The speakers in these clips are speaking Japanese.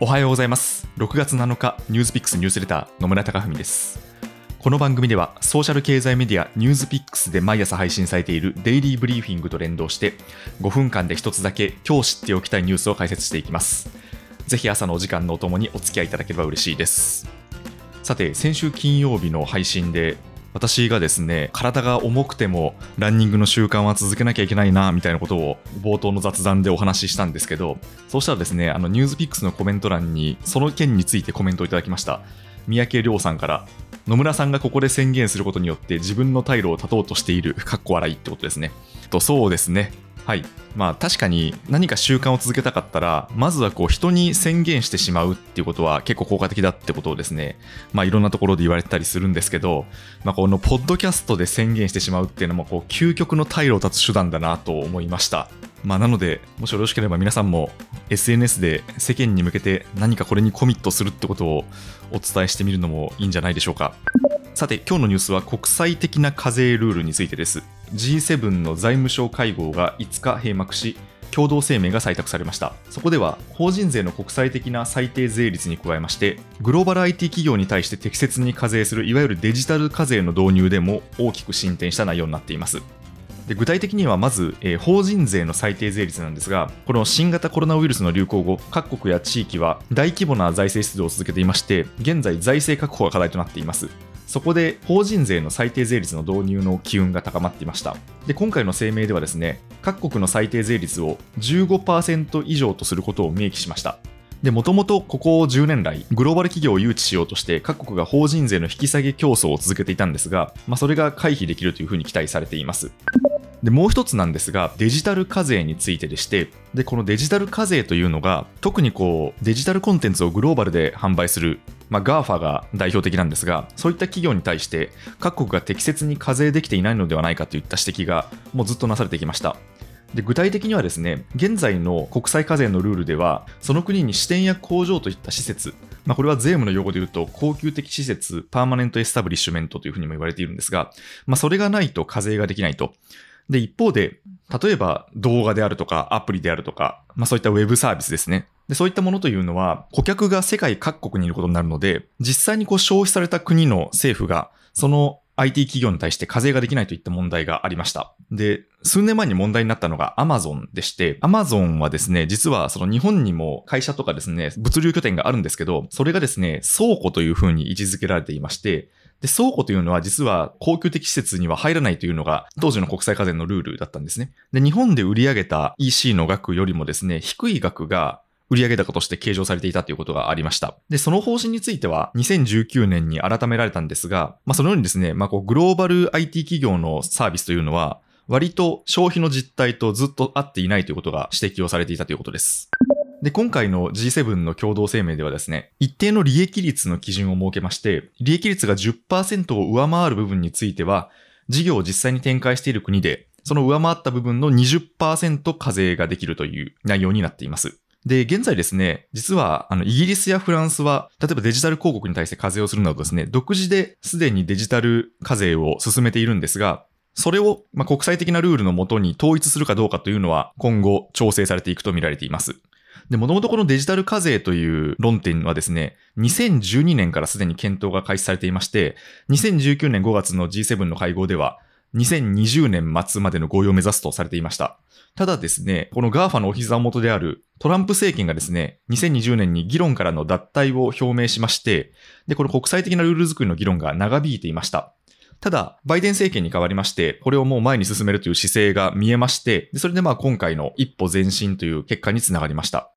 おはようございます。6月7日ニュースピックスニュースレター野村貴文です。この番組ではソーシャル経済メディアニュースピックスで毎朝配信されているデイリーブリーフィングと連動して5分間で一つだけ今日知っておきたいニュースを解説していきます。ぜひ朝のお時間のおともにお付き合いいただければ嬉しいです。さて先週金曜日の配信で私がですね体が重くてもランニングの習慣は続けなきゃいけないなみたいなことを冒頭の雑談でお話ししたんですけどそうしたらですねあのニュースピックスのコメント欄にその件についてコメントをいただきました。三宅亮さんから野村さんがここで宣言することによって自分の退路を断とうとしているかっこ笑いってことですね。とそうですね。はい。まあ確かに何か習慣を続けたかったら、まずはこう人に宣言してしまうっていうことは結構効果的だってことをですね、まあいろんなところで言われたりするんですけど、まあこのポッドキャストで宣言してしまうっていうのもこう究極の退路を断つ手段だなと思いました。まあなので、もしよろしければ皆さんも SNS で世間に向けて何かこれにコミットするってことをお伝えしてみるのもいいんじゃないでしょうか。さて今日のニュースは国際的な課税ルールについてです G7 の財務省会合が5日閉幕し共同声明が採択されましたそこでは法人税の国際的な最低税率に加えましてグローバル IT 企業に対して適切に課税するいわゆるデジタル課税の導入でも大きく進展した内容になっていますで具体的にはまず、えー、法人税の最低税率なんですが、この新型コロナウイルスの流行後、各国や地域は大規模な財政出動を続けていまして、現在、財政確保が課題となっています。そこで法人税の最低税率の導入の機運が高まっていました。で、今回の声明ではですね、各国の最低税率を15%以上とすることを明記しました。で、もともとここ10年来、グローバル企業を誘致しようとして、各国が法人税の引き下げ競争を続けていたんですが、まあ、それが回避できるというふうに期待されています。で、もう一つなんですが、デジタル課税についてでして、で、このデジタル課税というのが、特にこう、デジタルコンテンツをグローバルで販売する、まあ、GAFA が代表的なんですが、そういった企業に対して、各国が適切に課税できていないのではないかといった指摘が、もうずっとなされてきました。で具体的にはですね現在の国際課税のルールではその国に支店や工場といった施設、まあ、これは税務の用語で言うと恒久的施設パーマネントエスタブリッシュメントというふうにも言われているんですが、まあ、それがないと課税ができないとで、一方で、例えば動画であるとかアプリであるとか、まあそういったウェブサービスですね。で、そういったものというのは、顧客が世界各国にいることになるので、実際にこう消費された国の政府が、その IT 企業に対して課税ができないといった問題がありました。で、数年前に問題になったのが Amazon でして、Amazon はですね、実はその日本にも会社とかですね、物流拠点があるんですけど、それがですね、倉庫というふうに位置づけられていまして、で、倉庫というのは実は高級的施設には入らないというのが当時の国際課税のルールだったんですね。で、日本で売り上げた EC の額よりもですね、低い額が売上高として計上されていたということがありました。で、その方針については2019年に改められたんですが、まあそのようにですね、まあこうグローバル IT 企業のサービスというのは割と消費の実態とずっと合っていないということが指摘をされていたということです。で、今回の G7 の共同声明ではですね、一定の利益率の基準を設けまして、利益率が10%を上回る部分については、事業を実際に展開している国で、その上回った部分の20%課税ができるという内容になっています。で、現在ですね、実は、あの、イギリスやフランスは、例えばデジタル広告に対して課税をするなどですね、独自ですでにデジタル課税を進めているんですが、それを、ま、国際的なルールのもとに統一するかどうかというのは、今後調整されていくと見られています。で、もともとこのデジタル課税という論点はですね、2012年からすでに検討が開始されていまして、2019年5月の G7 の会合では、2020年末までの合意を目指すとされていました。ただですね、この GAFA のお膝元であるトランプ政権がですね、2020年に議論からの脱退を表明しまして、で、この国際的なルール作りの議論が長引いていました。ただ、バイデン政権に変わりまして、これをもう前に進めるという姿勢が見えまして、それでまあ今回の一歩前進という結果につながりました。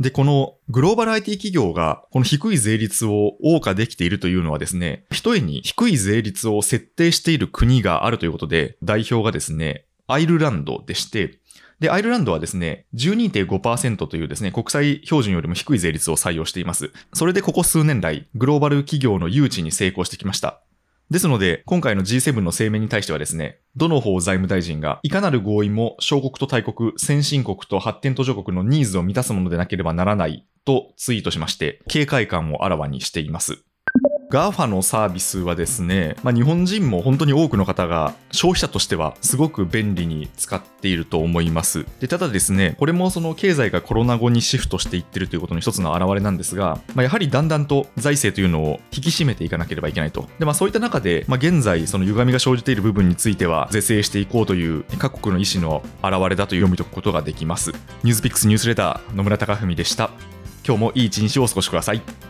で、このグローバル IT 企業がこの低い税率を謳歌できているというのはですね、一重に低い税率を設定している国があるということで、代表がですね、アイルランドでして、で、アイルランドはですね、12.5%というですね、国際標準よりも低い税率を採用しています。それでここ数年来、グローバル企業の誘致に成功してきました。ですので、今回の G7 の声明に対してはですね、どの方財務大臣が、いかなる合意も小国と大国、先進国と発展途上国のニーズを満たすものでなければならないとツイートしまして、警戒感をあらわにしています。GAFA のサービスはですね、まあ、日本人も本当に多くの方が消費者としてはすごく便利に使っていると思います。でただですね、これもその経済がコロナ後にシフトしていってるということの一つの表れなんですが、まあ、やはりだんだんと財政というのを引き締めていかなければいけないと。でまあ、そういった中で、まあ、現在その歪みが生じている部分については是正していこうという各国の意思の表れだと読み解くことができます。ニュースピックスニュースレター野村貴文でした。今日もいい一日をお過ごしください。